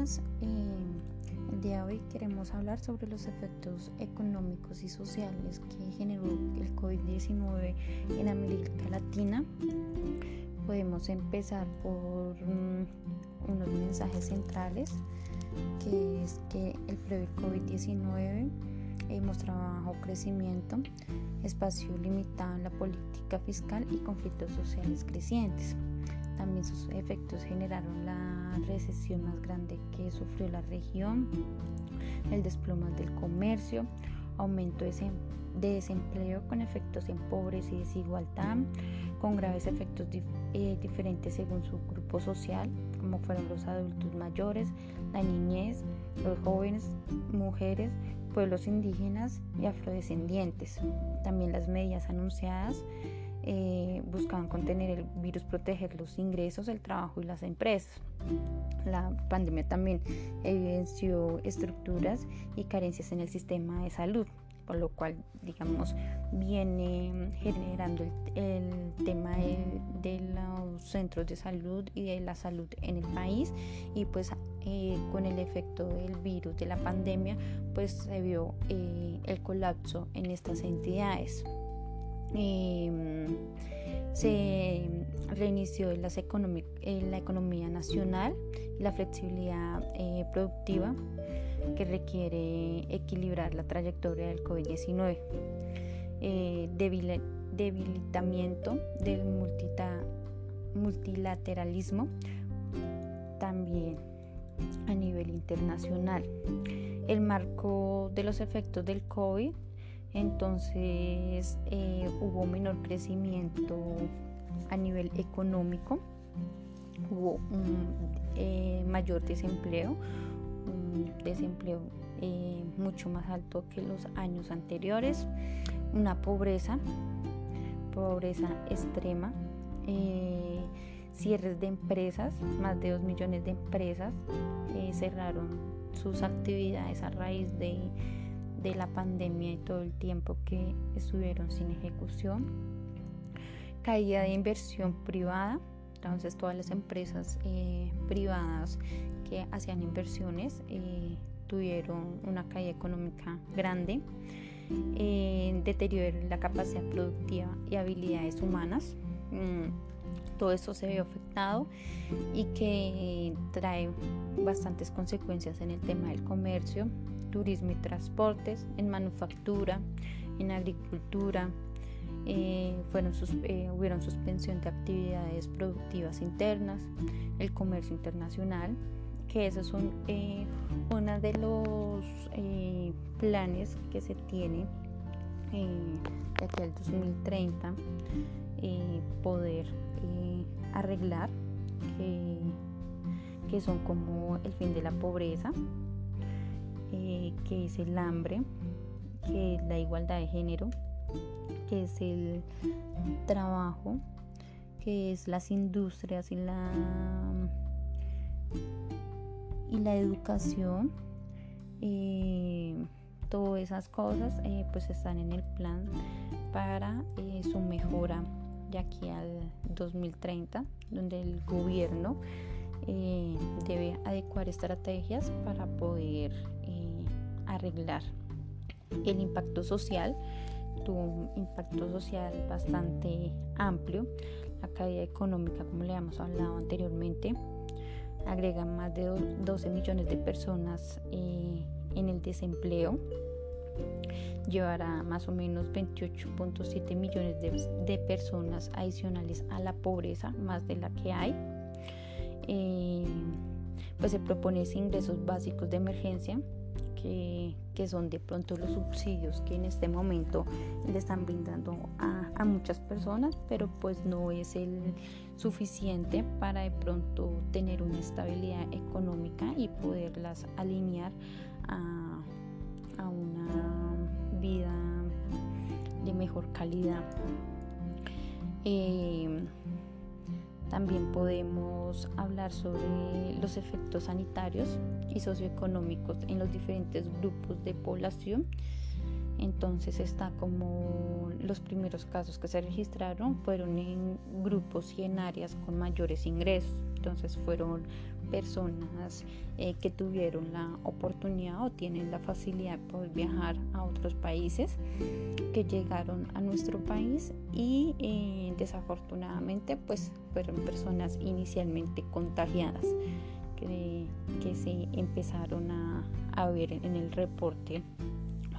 Eh, el día de hoy queremos hablar sobre los efectos económicos y sociales que generó el COVID-19 en América Latina. Podemos empezar por mm, unos mensajes centrales, que es que el previo COVID-19 eh, mostraba bajo crecimiento, espacio limitado en la política fiscal y conflictos sociales crecientes. También sus efectos generaron la recesión más grande que sufrió la región, el desploma del comercio, aumento de desempleo con efectos en pobreza y desigualdad, con graves efectos eh, diferentes según su grupo social, como fueron los adultos mayores, la niñez, los jóvenes, mujeres, pueblos indígenas y afrodescendientes. También las medidas anunciadas eh, buscaban contener el virus, proteger los ingresos, el trabajo y las empresas. La pandemia también evidenció estructuras y carencias en el sistema de salud, por lo cual, digamos, viene generando el, tema de, los centros de salud y de la salud en el país y pues eh, con el efecto del virus de la pandemia, pues se vio eh, el colapso en estas entidades. Em, se reinició la economía nacional la flexibilidad eh, productiva que requiere equilibrar la trayectoria del COVID-19, eh, debilitamiento del multilateralismo también a nivel internacional. El marco de los efectos del COVID entonces eh, hubo menor crecimiento a nivel económico, hubo un eh, mayor desempleo, un desempleo eh, mucho más alto que los años anteriores, una pobreza, pobreza extrema, cierres de empresas, más de 2 millones de empresas cerraron sus actividades a raíz de de la pandemia y todo el tiempo que estuvieron sin ejecución. Caída de inversión privada, entonces todas las empresas eh, privadas que hacían inversiones eh, tuvieron una caída económica grande. Eh, deterioro en la capacidad productiva y habilidades humanas. Mm, todo esto se ve afectado y que trae bastantes consecuencias en el tema del comercio, turismo y transportes, en manufactura, en agricultura. Eh, fueron eh, hubieron suspensión de actividades productivas internas, el comercio internacional, que esos son eh, uno de los planes que se tiene de aquí al 2030 poder arreglar que son como el fin de la pobreza eh, que es el hambre, que es la igualdad de género, que es el trabajo, que es las industrias y la, y la educación. Eh, todas esas cosas eh, pues están en el plan para su mejora de aquí al 2030 donde el gobierno debe adecuar estrategias para poder arreglar. El impacto social tuvo un impacto social bastante amplio. La caída económica, como le hemos hablado anteriormente, agrega más de 12 millones de personas eh, en el desempleo. Llevará más o menos 28.7 millones de, personas adicionales a la pobreza, más de la que hay. Eh, pues se propone ingresos básicos de emergencia que, son de pronto los subsidios que en este momento le están brindando a, muchas personas, pero pues no es el suficiente para de pronto tener una estabilidad económica y poderlas alinear a, una vida de mejor calidad. Eh, también podemos hablar sobre los efectos sanitarios y socioeconómicos en los diferentes grupos de población. Entonces está como los primeros casos que se registraron fueron en grupos y en áreas con mayores ingresos. Entonces fueron personas eh, que tuvieron la oportunidad o tienen la facilidad de poder viajar a otros países que llegaron a nuestro país y eh, desafortunadamente pues fueron personas inicialmente contagiadas que, se empezaron a, a ver en el reporte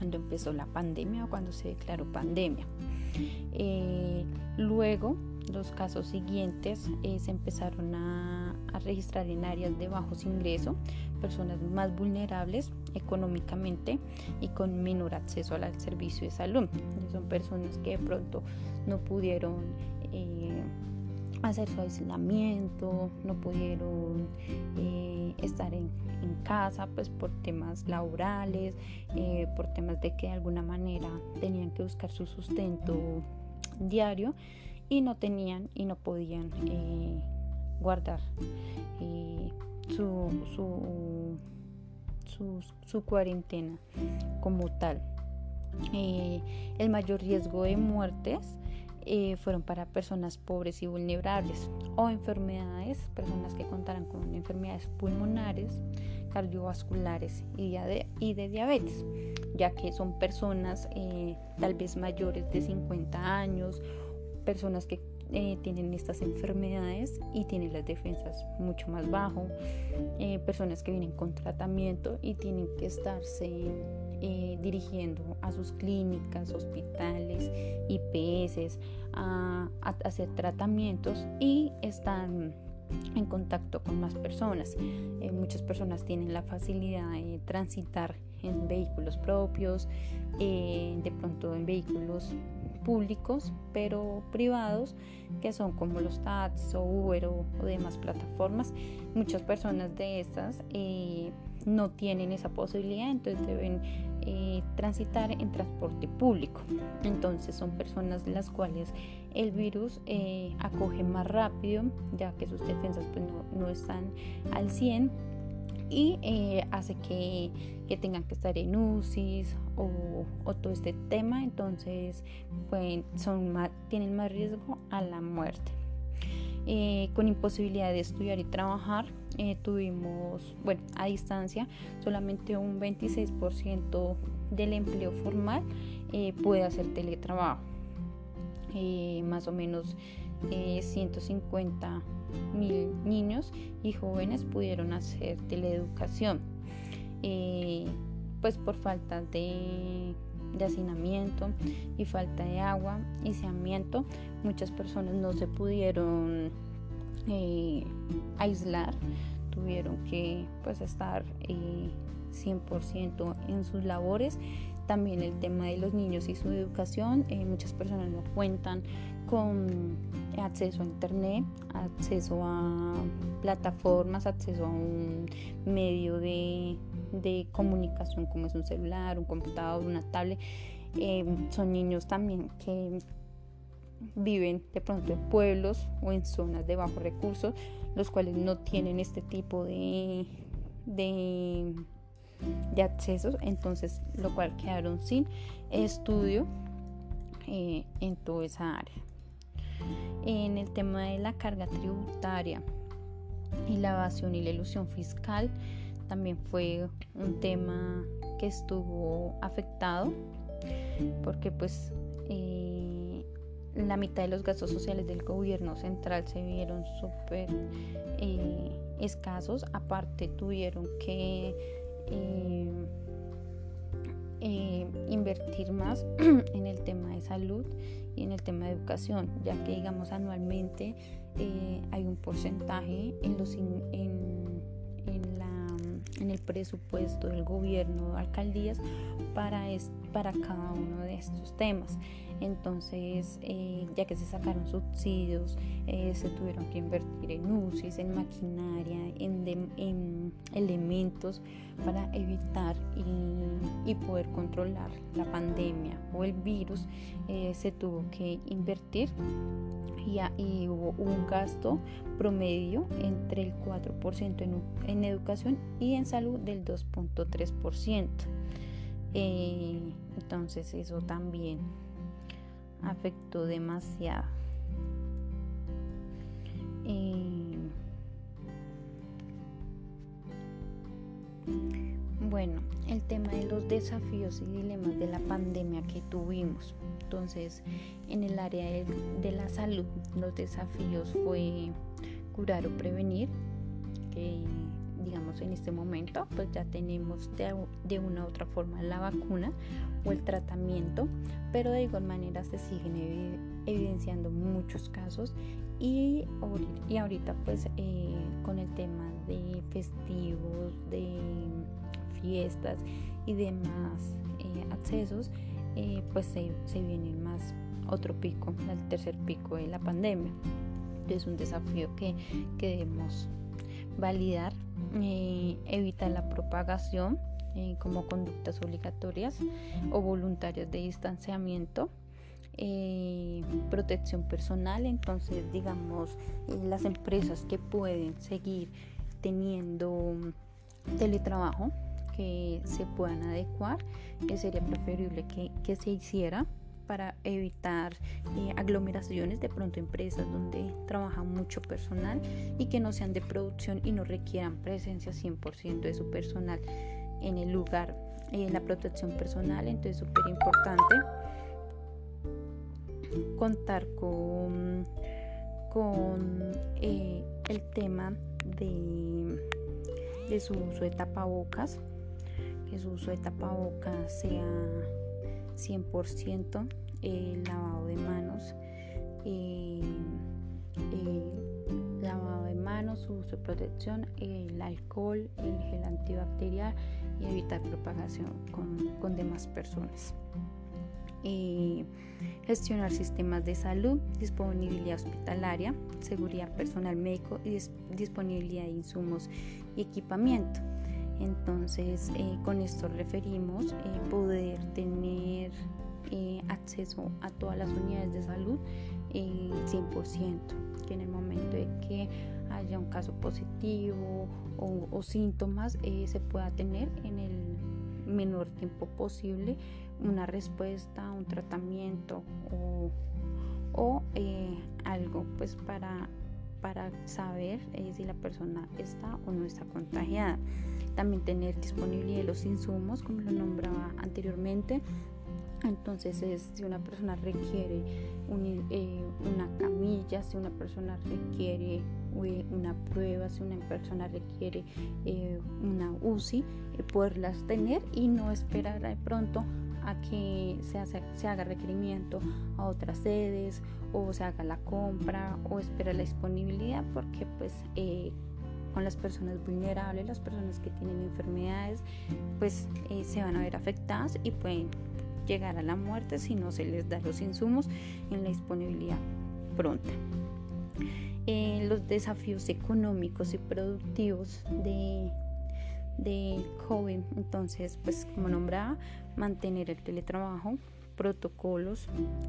cuando empezó la pandemia o cuando se declaró pandemia. Eh, luego, los casos siguientes eh, se empezaron a, registrar en áreas de bajos ingresos, personas más vulnerables económicamente y con menor acceso al servicio de salud. Son personas que de pronto no pudieron eh, hacer su aislamiento, no pudieron eh, estar en, casa pues por temas laborales, eh, por temas de que de alguna manera tenían que buscar su sustento diario y no tenían y no podían eh, guardar su, su, su, cuarentena como tal. el mayor riesgo de muertes eh, fueron para personas pobres y vulnerables o enfermedades, personas que contaran con enfermedades pulmonares, cardiovasculares y de, y de diabetes, ya que son personas eh, tal vez mayores de 50 años, personas que eh, tienen estas enfermedades y tienen las defensas mucho más bajo, personas que vienen con tratamiento y tienen que estarse eh, dirigiendo a sus clínicas, hospitales, IPS, a, hacer tratamientos y están en contacto con más personas. Eh, muchas personas tienen la facilidad de transitar en vehículos propios, eh, de pronto en vehículos públicos, pero privados, que son como los taxis o Uber o, demás plataformas. Muchas personas de estas no tienen esa posibilidad, entonces deben eh, transitar en transporte público. Entonces son personas las cuales el virus eh, acoge más rápido, ya que sus defensas pues, no, están al 100 y eh, hace que, tengan que estar en UCI o, todo este tema, entonces pues, son tienen más riesgo a la muerte. Con imposibilidad de estudiar y trabajar, eh, tuvimos, bueno, a distancia, solamente un 26% del empleo formal eh, puede hacer teletrabajo. Eh, más o menos 150 mil niños y jóvenes pudieron hacer teleeducación. pues por falta de, de hacinamiento y falta de agua y saneamiento, muchas personas no se pudieron eh, aislar, tuvieron que pues estar 100% eh, en sus labores. También el tema de los niños y su educación, eh, muchas personas no cuentan con acceso a internet, acceso a plataformas, acceso a un medio de, de comunicación como es un celular, un computador, una tablet. son niños también que viven de pronto en pueblos o en zonas de bajos recursos, los cuales no tienen este tipo de, de, accesos, entonces lo cual quedaron sin estudio eh, en toda esa área. En el tema de la carga tributaria y la evasión y la ilusión fiscal, también fue un tema que estuvo afectado porque pues eh, la mitad de los gastos sociales del gobierno central se vieron súper eh, escasos. Aparte tuvieron que eh, eh, invertir más en el tema de salud y en el tema de educación, ya que digamos anualmente hay un porcentaje en los en, en el presupuesto del gobierno, alcaldías, para, para cada uno de estos temas. Entonces, eh, ya que se sacaron subsidios, eh, se tuvieron que invertir en UCIs, en maquinaria, en, elementos para evitar y, poder controlar la pandemia o el virus, eh, se tuvo que invertir y, hubo un gasto promedio entre el 4% en, en educación y en salud del 2.3%. Eh, entonces eso también afectó demasiado. Eh, bueno, el tema de los desafíos y dilemas de la pandemia que tuvimos. Entonces, en el área de, la salud, los desafíos fue curar o prevenir, digamos en este momento pues ya tenemos de, una u otra forma la vacuna o el tratamiento, pero de igual manera se siguen evidenciando muchos casos y, y ahorita pues eh, con el tema de festivos, de fiestas y demás eh, accesos, eh, pues se, se viene más otro pico, el tercer pico de la pandemia. Es un desafío que, que debemos validar, eh, evitar la propagación eh, como conductas obligatorias o voluntarias de distanciamiento. Eh, protección personal entonces digamos las empresas que pueden seguir teniendo teletrabajo que se puedan adecuar sería preferible que, que se hiciera para evitar eh, aglomeraciones, de pronto empresas donde trabaja mucho personal y que no sean de producción y no requieran presencia 100% de su personal en el lugar. Eh, la protección personal, entonces súper importante contar con, con eh, el tema de, de su uso de tapabocas, que su uso de tapabocas sea 100% el lavado de manos, eh, lavado de manos, uso de protección, el alcohol, el gel antibacterial y evitar propagación con, demás personas. Eh, gestionar sistemas de salud, disponibilidad hospitalaria, seguridad personal médico y disponibilidad de insumos y equipamiento. Entonces, eh, con esto referimos poder tener eh, acceso a todas las unidades de salud 100%, que en el momento de que haya un caso positivo o, síntomas eh, se pueda tener en el menor tiempo posible una respuesta, un tratamiento o, eh, algo pues para, para saber si la persona está o no está contagiada. También tener disponibilidad los insumos, como lo nombraba anteriormente, entonces, si una persona requiere eh, una camilla, si una persona requiere eh, una prueba, si una persona requiere eh, una UCI, poderlas tener y no esperar de pronto a que se, se, haga requerimiento a otras sedes o se haga la compra o esperar la disponibilidad porque pues con las personas vulnerables, las personas que tienen enfermedades, pues se van a ver afectadas y pueden llegar a la muerte si no se les da los insumos en la disponibilidad pronta. Eh, los desafíos económicos y productivos de, de COVID, entonces, pues como nombraba, mantener el teletrabajo, protocolos,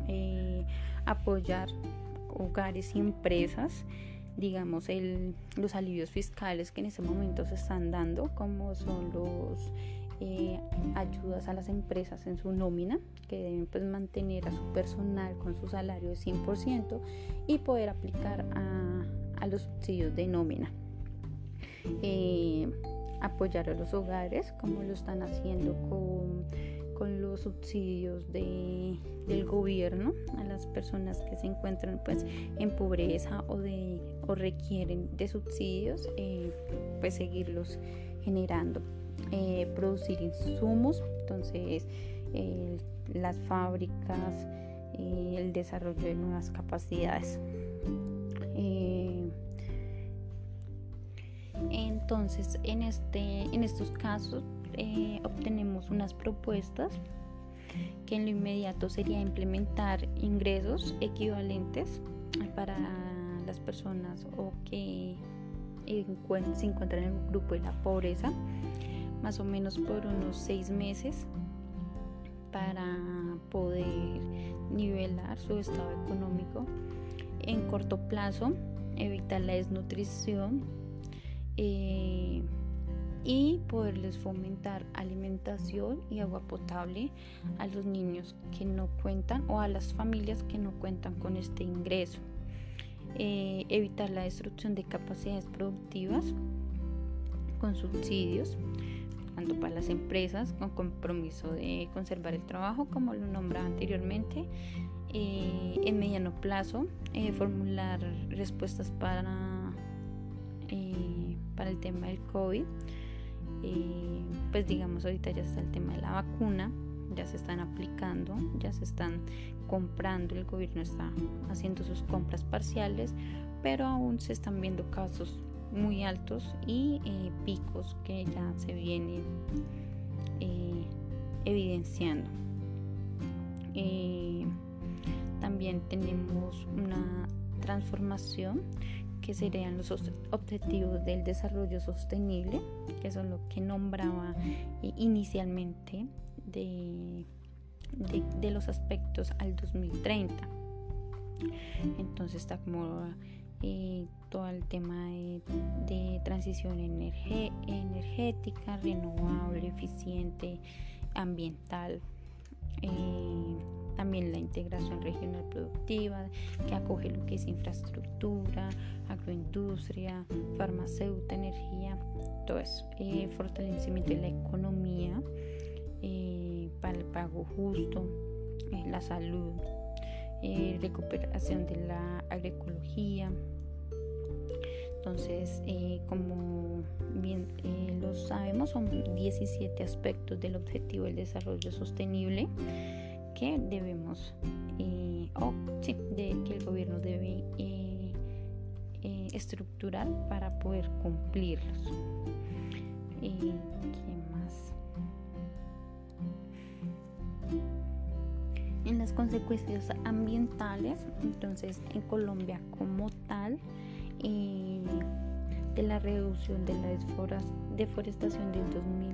eh, apoyar hogares y empresas, digamos, el, los alivios fiscales que en ese momento se están dando, como son los eh, ayudas a las empresas en su nómina, que deben pues, mantener a su personal con su salario de 100% y poder aplicar a, los subsidios de nómina. Eh, apoyar a los hogares, como lo están haciendo con, con los subsidios de, del gobierno a las personas que se encuentran pues en pobreza o de o requieren de subsidios eh, pues seguirlos generando eh, producir insumos, entonces las fábricas, eh, el desarrollo de nuevas capacidades. Entonces, en, este, en estos casos obtenemos unas propuestas que en lo inmediato sería implementar ingresos equivalentes para las personas o que se encuentran en el grupo de la pobreza más o menos por unos seis meses para poder nivelar su estado económico. En corto plazo, evitar la desnutrición, eh, y poderles fomentar alimentación y agua potable a los niños que no cuentan o a las familias que no cuentan con este ingreso. Eh, evitar la destrucción de capacidades productivas con subsidios, tanto para las empresas con compromiso de conservar el trabajo, como lo nombraba anteriormente, eh, en mediano plazo, eh, formular respuestas para, el tema del COVID. pues digamos, ahorita ya está el tema de la vacuna, ya se están aplicando, ya se están comprando, el gobierno está haciendo sus compras parciales, pero aún se están viendo casos muy altos y eh, picos que ya se vienen eh, evidenciando. Eh, también tenemos una transformación que serían los objetivos del desarrollo sostenible, que son lo que nombraba inicialmente de, de, los aspectos al 2030. Entonces está como eh, todo el tema de, transición energética, renovable, eficiente, ambiental. Eh, también la integración regional productiva que acoge lo que es infraestructura, agroindustria, farmacéutica, energía, todo eso, eh, fortalecimiento de la economía, eh, para el pago justo, eh, la salud, recuperación de la agroecología. Entonces, como bien lo sabemos, son 17 aspectos del objetivo del desarrollo sostenible que debemos, o sí, de, que el gobierno debe estructurar para poder cumplirlos. en las consecuencias ambientales, entonces en Colombia como tal, eh, de la reducción de la deforestación del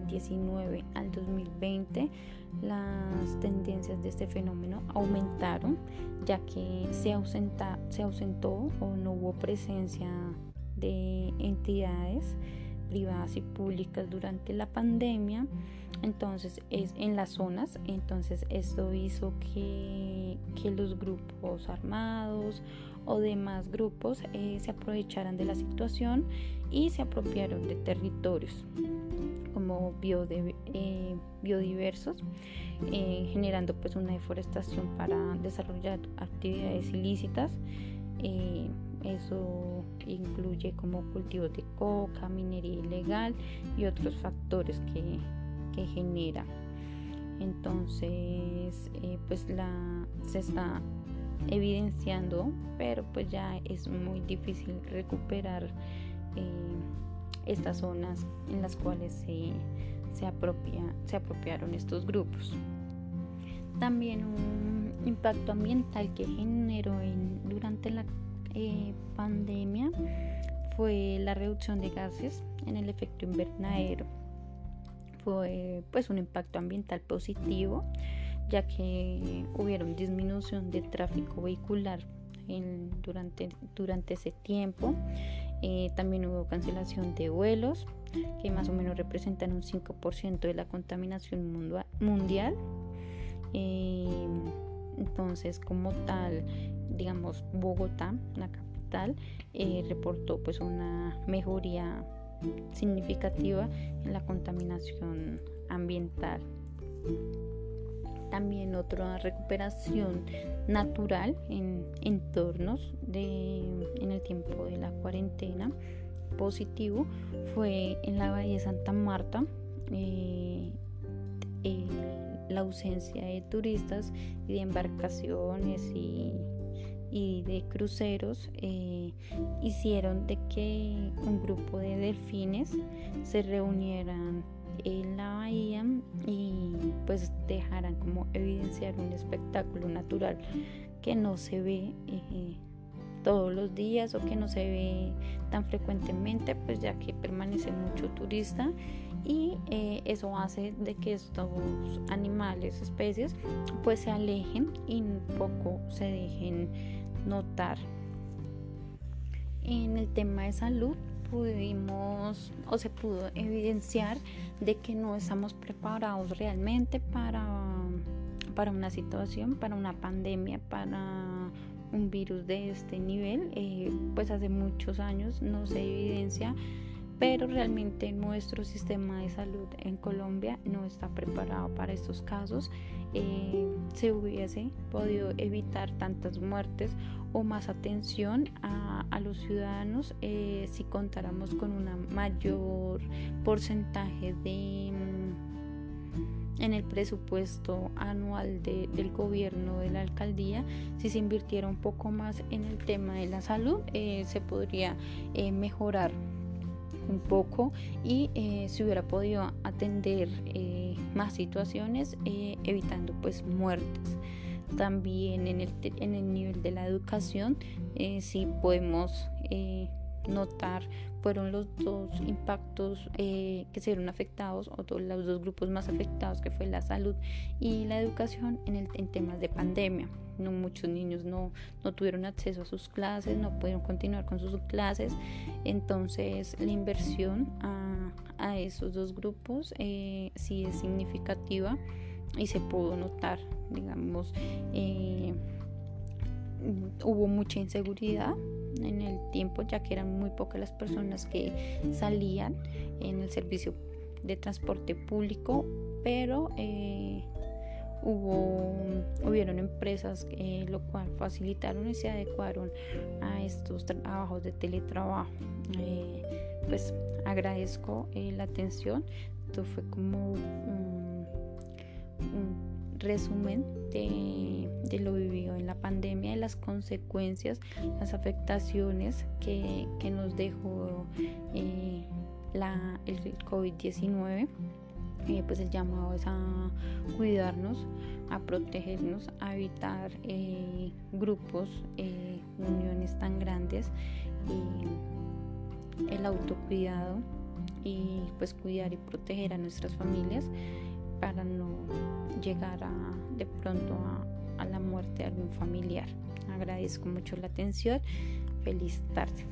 2019 al 2020, las tendencias de este fenómeno aumentaron, ya que se, ausenta, se ausentó o no hubo presencia de entidades privadas y públicas durante la pandemia. Entonces es en las zonas entonces esto hizo que, los grupos armados o demás grupos eh, se aprovecharan de la situación y se apropiaron de territorios como eh, biodiversos eh, generando pues una deforestación para desarrollar actividades ilícitas eso incluye como cultivos de coca, minería ilegal y otros factores que, genera. Entonces, eh, pues la se está evidenciando, pero pues ya es muy difícil recuperar eh, estas zonas en las cuales se, se, apropia, se apropiaron estos grupos. También un impacto ambiental que generó en, durante la eh, pandemia fue la reducción de gases en el efecto invernadero. Fue pues un impacto ambiental positivo ya que hubieron disminución de tráfico vehicular durante, durante ese tiempo. Eh, también hubo cancelación de vuelos que más o menos representan un 5% de la contaminación mundial. Eh, entonces, como tal, digamos, Bogotá, la capital, eh, reportó pues una mejoría significativa en la contaminación ambiental. También otra recuperación natural en entornos de, en el tiempo de la cuarentena positivo fue en la Bahía de Santa Marta. Eh, la ausencia de turistas y de embarcaciones y, de cruceros eh, hicieron de que un grupo de delfines se reunieran en la bahía y pues dejaran como evidenciar un espectáculo natural que no se ve eh, todos los días o que no se ve tan frecuentemente pues ya que permanece mucho turista y eh, eso hace de que estos animales, especies, pues se alejen y un poco se dejen notar. En el tema de salud, pudimos o se pudo evidenciar de que no estamos preparados realmente para, para una situación, para una pandemia, para un virus de este nivel. Eh, pues hace muchos años no se evidencia pero realmente nuestro sistema de salud en Colombia no está preparado para estos casos. Eh, se hubiese podido evitar tantas muertes o más atención a, los ciudadanos eh, si contáramos con un mayor porcentaje de mm, en el presupuesto anual del gobierno de la alcaldía, si se invirtiera un poco más en el tema de la salud, eh, se podría mejorar un poco y eh, se hubiera podido atender eh, más situaciones eh, evitando pues muertes. También en el, en el nivel de la educación si podemos notar fueron los dos impactos que se vieron afectados o los dos grupos más afectados que fue la salud y la educación en, el, en temas de pandemia. No, muchos niños no, no tuvieron acceso a sus clases, no pudieron continuar con sus clases, entonces la inversión a, a esos dos grupos eh, sí es significativa y se pudo notar, digamos, eh, hubo mucha inseguridad en el tiempo ya que eran muy pocas las personas que salían en el servicio de transporte público pero eh, hubo hubieron empresas eh, lo cual facilitaron y se adecuaron a estos trabajos de teletrabajo. Eh, pues agradezco eh, la atención. Esto fue como un, resumen de, lo vivido en la pandemia y las consecuencias las afectaciones que, nos dejó la, el COVID-19 eh, pues el llamado es a cuidarnos, a protegernos, a evitar eh, grupos, eh, uniones tan grandes, el autocuidado y pues cuidar y proteger a nuestras familias para no llegar de pronto a, a la muerte de algún familiar. Agradezco mucho la atención. Feliz tarde.